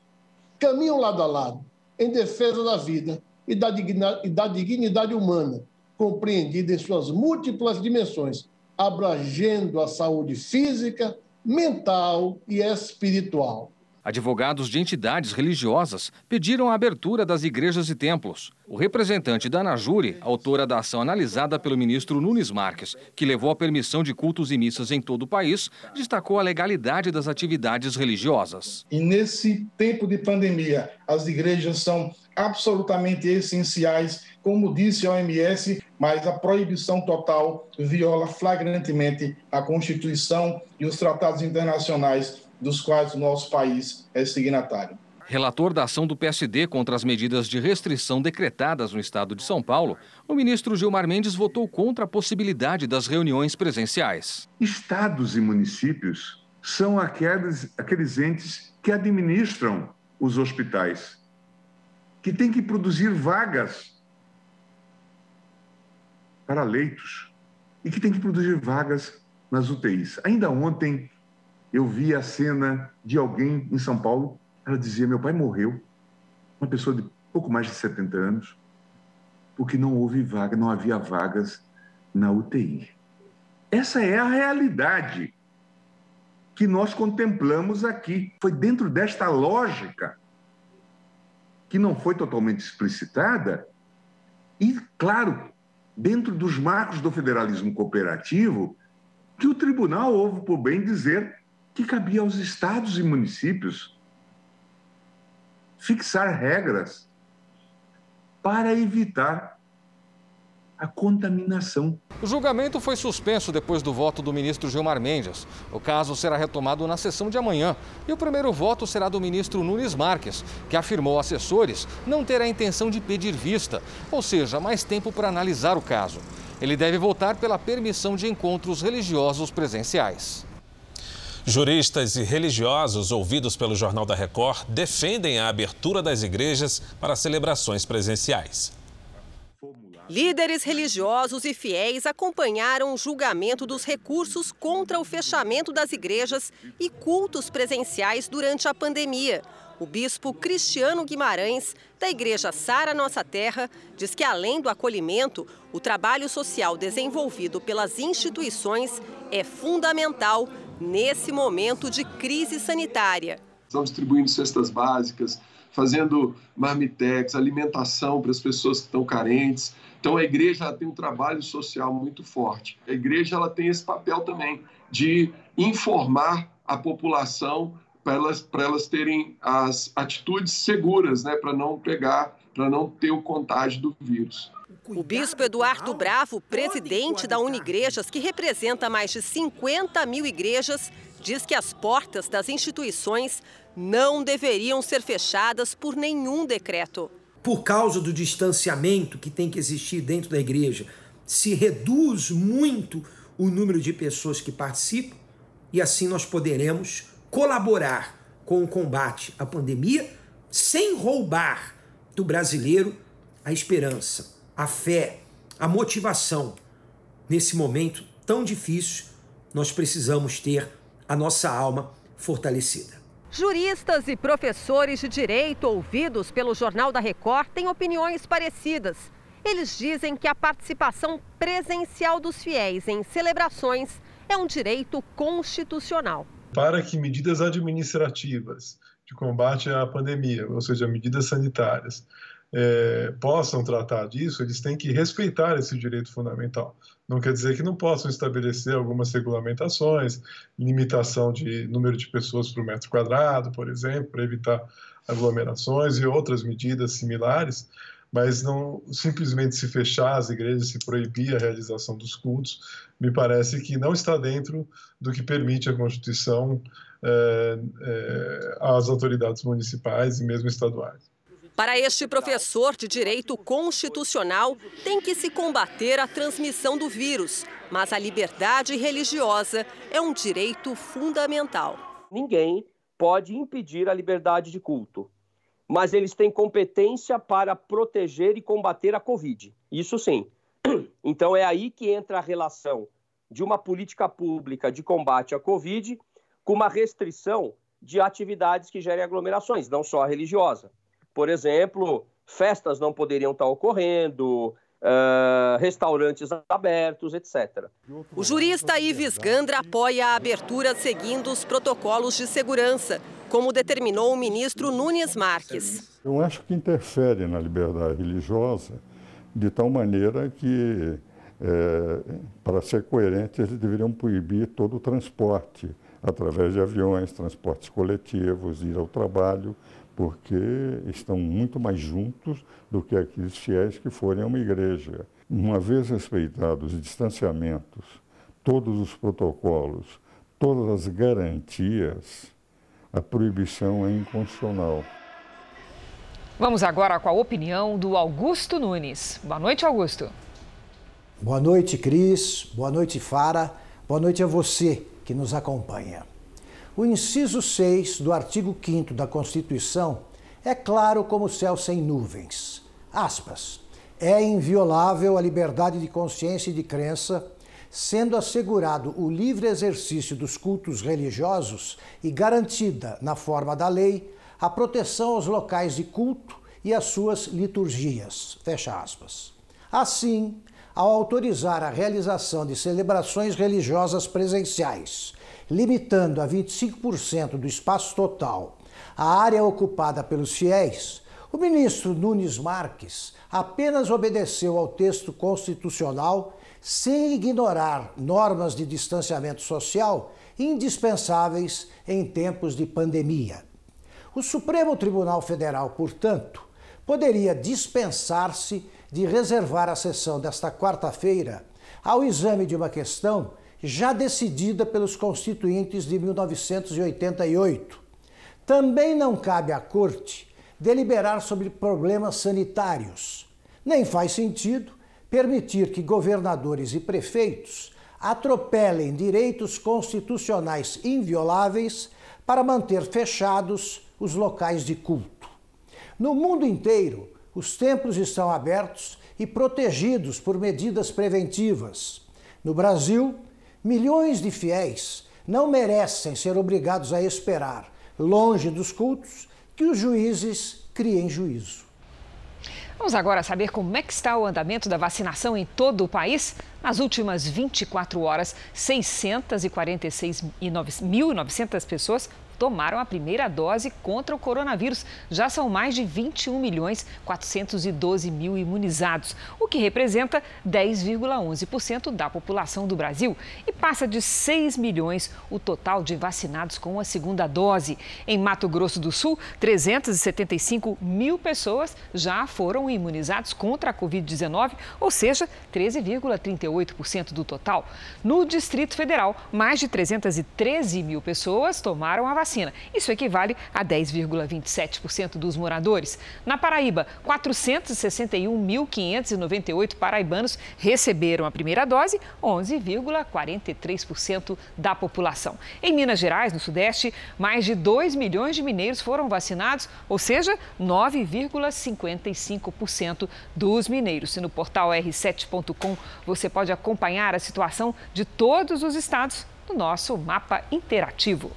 caminham lado a lado, em defesa da vida e da, dignidade, e da dignidade humana, compreendida em suas múltiplas dimensões, abrangendo a saúde física, mental e espiritual. Advogados de entidades religiosas pediram a abertura das igrejas e templos. O representante da Anajure, autora da ação analisada pelo ministro Nunes Marques, que levou a permissão de cultos e missas em todo o país, destacou a legalidade das atividades religiosas. E nesse tempo de pandemia, as igrejas são absolutamente essenciais, como disse a OMS, mas a proibição total viola flagrantemente a Constituição e os tratados internacionais dos quais o nosso país é signatário. Relator da ação do PSD contra as medidas de restrição decretadas no estado de São Paulo, o ministro Gilmar Mendes votou contra a possibilidade das reuniões presenciais. Estados e municípios são aqueles, aqueles entes que administram os hospitais, que têm que produzir vagas para leitos e que têm que produzir vagas nas UTIs. Ainda ontem, eu vi a cena de alguém em São Paulo. Ela dizia: Meu pai morreu, uma pessoa de pouco mais de 70 anos, porque não houve vaga, não havia vagas na UTI. Essa é a realidade que nós contemplamos aqui. Foi dentro desta lógica, que não foi totalmente explicitada, e, claro, dentro dos marcos do federalismo cooperativo, que o tribunal houve por bem dizer que cabia aos estados e municípios fixar regras para evitar a contaminação. O julgamento foi suspenso depois do voto do ministro Gilmar Mendes. O caso será retomado na sessão de amanhã. E o primeiro voto será do ministro Nunes Marques, que afirmou a assessores não ter a intenção de pedir vista, ou seja, mais tempo para analisar o caso. Ele deve votar pela permissão de encontros religiosos presenciais. Juristas e religiosos ouvidos pelo Jornal da Record defendem a abertura das igrejas para celebrações presenciais. Líderes religiosos e fiéis acompanharam o julgamento dos recursos contra o fechamento das igrejas e cultos presenciais durante a pandemia. O bispo Cristiano Guimarães, da Igreja Sara Nossa Terra, diz que além do acolhimento, o trabalho social desenvolvido pelas instituições é fundamental nesse momento de crise sanitária. Estão distribuindo cestas básicas, fazendo marmitex, alimentação para as pessoas que estão carentes. Então a igreja tem um trabalho social muito forte. A igreja ela tem esse papel também de informar a população para elas, para elas terem as atitudes seguras, né, para não pegar, para não ter o contágio do vírus. O bispo Eduardo Bravo, presidente da Unigrejas, que representa mais de 50 mil igrejas, diz que as portas das instituições não deveriam ser fechadas por nenhum decreto. Por causa do distanciamento que tem que existir dentro da igreja, se reduz muito o número de pessoas que participam e assim nós poderemos colaborar com o combate à pandemia, sem roubar do brasileiro a esperança, a fé, a motivação. Nesse momento tão difícil, nós precisamos ter a nossa alma fortalecida. Juristas e professores de direito ouvidos pelo Jornal da Record têm opiniões parecidas. Eles dizem que a participação presencial dos fiéis em celebrações é um direito constitucional. Para que medidas administrativas de combate à pandemia, ou seja, medidas sanitárias, é, possam tratar disso, eles têm que respeitar esse direito fundamental. Não quer dizer que não possam estabelecer algumas regulamentações, limitação de número de pessoas por metro quadrado, por exemplo, para evitar aglomerações e outras medidas similares, mas não simplesmente se fechar as igrejas, se proibir a realização dos cultos, me parece que não está dentro do que permite a Constituição é, é, às autoridades municipais e mesmo estaduais. Para este professor de direito constitucional, tem que se combater a transmissão do vírus, mas a liberdade religiosa é um direito fundamental. Ninguém pode impedir a liberdade de culto, mas eles têm competência para proteger e combater a Covid. Isso sim. Então é aí que entra a relação de uma política pública de combate à Covid com uma restrição de atividades que gerem aglomerações, não só a religiosa. Por exemplo, festas não poderiam estar ocorrendo, uh, restaurantes abertos, etc. O jurista Ives Gandra apoia a abertura seguindo os protocolos de segurança, como determinou o ministro Nunes Marques. Eu acho que interfere na liberdade religiosa de tal maneira que, é, para ser coerente, eles deveriam proibir todo o transporte através de aviões, transportes coletivos, ir ao trabalho porque estão muito mais juntos do que aqueles fiéis que forem a uma igreja. Uma vez respeitados os distanciamentos, todos os protocolos, todas as garantias, a proibição é inconstitucional. Vamos agora com a opinião do Augusto Nunes. Boa noite, Augusto. Boa noite, Cris. Boa noite, Fara. Boa noite a você que nos acompanha. O inciso 6 do artigo 5 da Constituição é claro como o céu sem nuvens. Aspas. É inviolável a liberdade de consciência e de crença, sendo assegurado o livre exercício dos cultos religiosos e garantida, na forma da lei, a proteção aos locais de culto e às suas liturgias. Fecha aspas. Assim, ao autorizar a realização de celebrações religiosas presenciais limitando a 25% do espaço total a área ocupada pelos fiéis, o ministro Nunes Marques apenas obedeceu ao texto constitucional sem ignorar normas de distanciamento social indispensáveis em tempos de pandemia. O Supremo Tribunal Federal, portanto, poderia dispensar-se de reservar a sessão desta quarta-feira ao exame de uma questão já decidida pelos constituintes de 1988. Também não cabe à Corte deliberar sobre problemas sanitários. Nem faz sentido permitir que governadores e prefeitos atropelem direitos constitucionais invioláveis para manter fechados os locais de culto. No mundo inteiro, os templos estão abertos e protegidos por medidas preventivas. No Brasil, Milhões de fiéis não merecem ser obrigados a esperar, longe dos cultos, que os juízes criem juízo. Vamos agora saber como é que está o andamento da vacinação em todo o país. Nas últimas 24 horas, 646.900 pessoas tomaram a primeira dose contra o coronavírus. Já são mais de 21 milhões 412 mil imunizados, o que representa 10,11% da população do Brasil e passa de 6 milhões o total de vacinados com a segunda dose. Em Mato Grosso do Sul, 375 mil pessoas já foram imunizados contra a Covid-19, ou seja, 13,38% do total. No Distrito Federal, mais de 313 mil pessoas tomaram a vacina vacina. Isso equivale a 10,27% dos moradores. Na Paraíba, 461.598 paraibanos receberam a primeira dose, 11,43% da população. Em Minas Gerais, no Sudeste, mais de 2 milhões de mineiros foram vacinados, ou seja, 9,55% dos mineiros. E no portal r7.com você pode acompanhar a situação de todos os estados no nosso mapa interativo.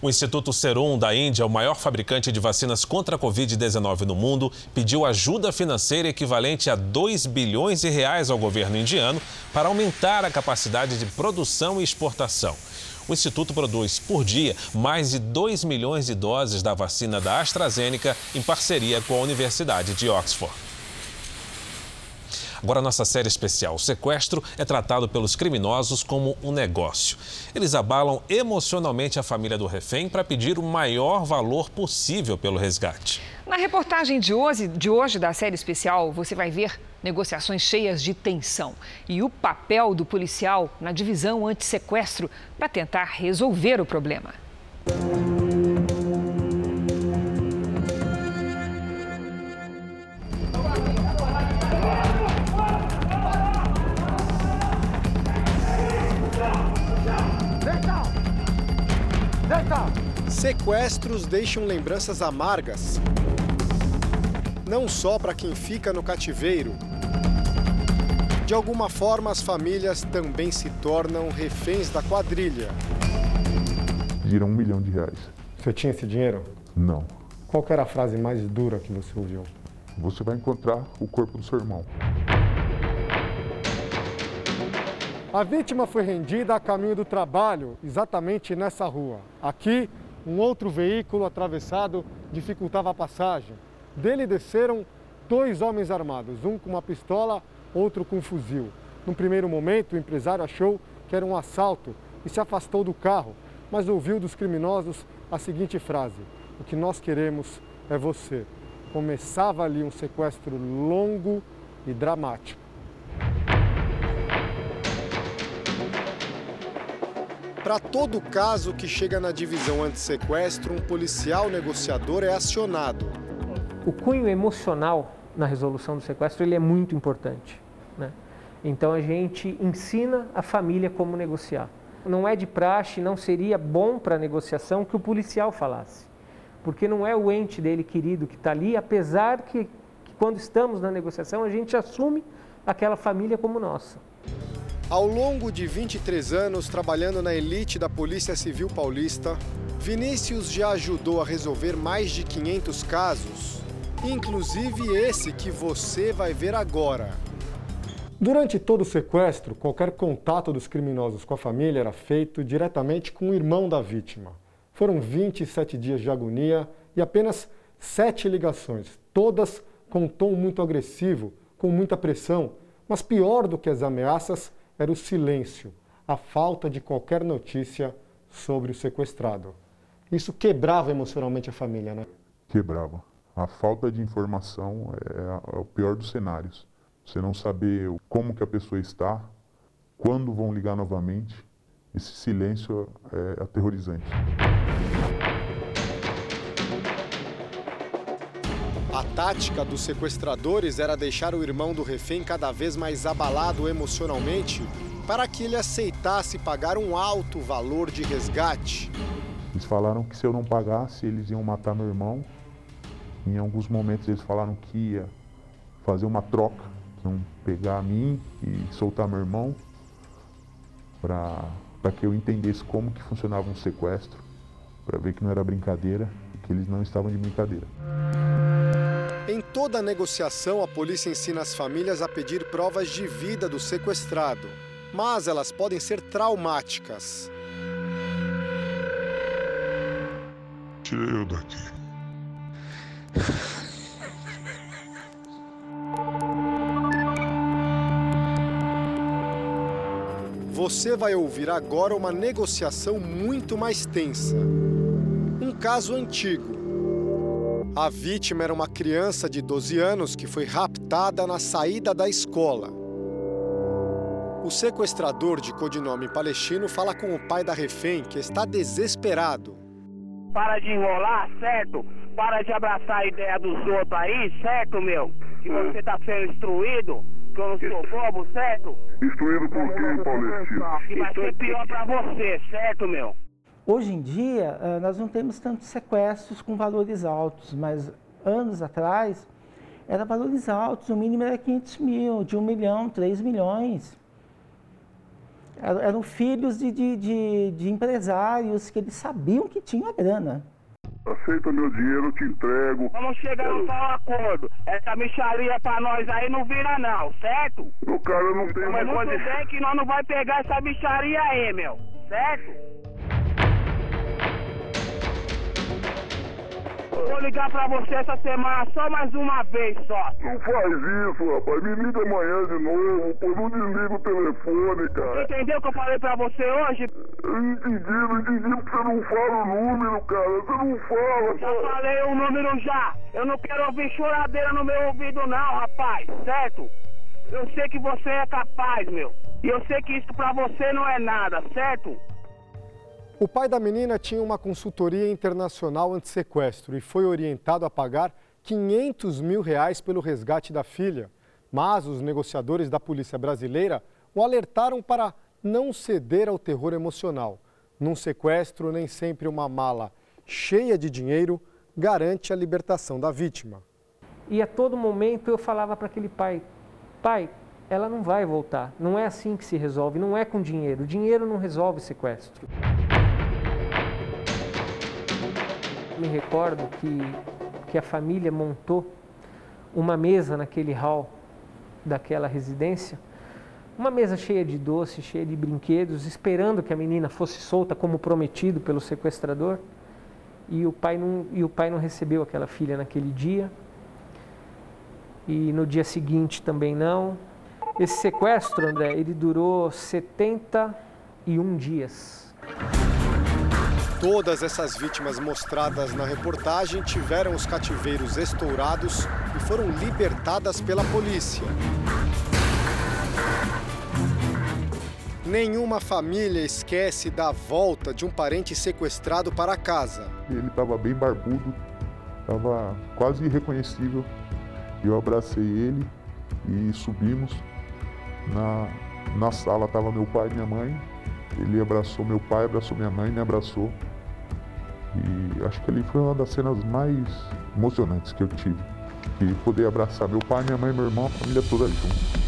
O Instituto Serum da Índia, o maior fabricante de vacinas contra a Covid-19 no mundo, pediu ajuda financeira equivalente a 2 bilhões de reais ao governo indiano para aumentar a capacidade de produção e exportação. O Instituto produz por dia mais de 2 milhões de doses da vacina da AstraZeneca em parceria com a Universidade de Oxford. Agora, nossa série especial. O sequestro é tratado pelos criminosos como um negócio. Eles abalam emocionalmente a família do refém para pedir o maior valor possível pelo resgate. Na reportagem de hoje, de hoje da série especial, você vai ver negociações cheias de tensão e o papel do policial na divisão anti-sequestro para tentar resolver o problema. Sequestros deixam lembranças amargas. Não só para quem fica no cativeiro. De alguma forma, as famílias também se tornam reféns da quadrilha. Pediram um milhão de reais. Você tinha esse dinheiro? Não. Qual era a frase mais dura que você ouviu? Você vai encontrar o corpo do seu irmão. A vítima foi rendida a caminho do trabalho, exatamente nessa rua. Aqui, um outro veículo atravessado dificultava a passagem. Dele desceram dois homens armados, um com uma pistola, outro com um fuzil. No primeiro momento, o empresário achou que era um assalto e se afastou do carro, mas ouviu dos criminosos a seguinte frase: O que nós queremos é você. Começava ali um sequestro longo e dramático. Para todo caso que chega na divisão anti-sequestro, um policial negociador é acionado. O cunho emocional na resolução do sequestro ele é muito importante. Né? Então a gente ensina a família como negociar. Não é de praxe, não seria bom para a negociação que o policial falasse, porque não é o ente dele querido que está ali, apesar que, que quando estamos na negociação a gente assume aquela família como nossa. Ao longo de 23 anos trabalhando na elite da Polícia Civil Paulista, Vinícius já ajudou a resolver mais de 500 casos, inclusive esse que você vai ver agora. Durante todo o sequestro, qualquer contato dos criminosos com a família era feito diretamente com o irmão da vítima. Foram 27 dias de agonia e apenas sete ligações, todas com tom muito agressivo, com muita pressão, mas pior do que as ameaças era o silêncio, a falta de qualquer notícia sobre o sequestrado. Isso quebrava emocionalmente a família, né? Quebrava. A falta de informação é, é o pior dos cenários. Você não saber como que a pessoa está, quando vão ligar novamente, esse silêncio é aterrorizante. A tática dos sequestradores era deixar o irmão do refém cada vez mais abalado emocionalmente para que ele aceitasse pagar um alto valor de resgate. Eles falaram que se eu não pagasse, eles iam matar meu irmão. Em alguns momentos eles falaram que ia fazer uma troca, iam pegar a mim e soltar meu irmão para que eu entendesse como que funcionava um sequestro, para ver que não era brincadeira que eles não estavam de brincadeira. Em toda negociação, a polícia ensina as famílias a pedir provas de vida do sequestrado, mas elas podem ser traumáticas. Tira eu daqui. Você vai ouvir agora uma negociação muito mais tensa. Um caso antigo a vítima era uma criança de 12 anos que foi raptada na saída da escola. O sequestrador de codinome palestino fala com o pai da refém, que está desesperado. para de enrolar, certo? Para de abraçar a ideia dos outros aí, certo, meu? Que você tá sendo instruído, que eu não sou bobo, certo? Instruído por quem, Paulistino? Que vai ser pior pra você, certo, meu? Hoje em dia, eh, nós não temos tantos sequestros com valores altos, mas anos atrás era valores altos, o mínimo era 500 mil, de 1 milhão, 3 milhões. Eram filhos de, de, de, de empresários que eles sabiam que tinha grana. Aceita meu dinheiro, eu te entrego. Vamos chegar no tal acordo. Essa micharia pra nós aí não vira não, certo? O cara não tem Mas muito bem que nós não vai pegar essa micharia aí, meu. Certo? Vou ligar pra você essa semana só mais uma vez só. Não faz isso, rapaz. Me liga amanhã de novo, pô. Não desliga o telefone, cara. Entendeu o que eu falei pra você hoje? Eu entendi, não entendi porque você não fala o número, cara. Você não fala, Já falei o número já. Eu não quero ouvir choradeira no meu ouvido não, rapaz. Certo? Eu sei que você é capaz, meu. E eu sei que isso pra você não é nada, certo? O pai da menina tinha uma consultoria internacional anti-sequestro e foi orientado a pagar 500 mil reais pelo resgate da filha. Mas os negociadores da polícia brasileira o alertaram para não ceder ao terror emocional. Num sequestro, nem sempre uma mala cheia de dinheiro garante a libertação da vítima. E a todo momento eu falava para aquele pai: pai, ela não vai voltar. Não é assim que se resolve, não é com dinheiro. Dinheiro não resolve sequestro. Me recordo que, que a família montou uma mesa naquele hall daquela residência, uma mesa cheia de doces, cheia de brinquedos, esperando que a menina fosse solta como prometido pelo sequestrador. E o pai não, e o pai não recebeu aquela filha naquele dia. E no dia seguinte também não. Esse sequestro, André, ele durou 71 dias. Todas essas vítimas mostradas na reportagem tiveram os cativeiros estourados e foram libertadas pela polícia. Nenhuma família esquece da volta de um parente sequestrado para casa. Ele estava bem barbudo, estava quase irreconhecível. Eu abracei ele e subimos. Na, na sala estava meu pai e minha mãe. Ele abraçou meu pai, abraçou minha mãe, me abraçou. E acho que ali foi uma das cenas mais emocionantes que eu tive. E poder abraçar meu pai, minha mãe, meu irmão, a família toda junto.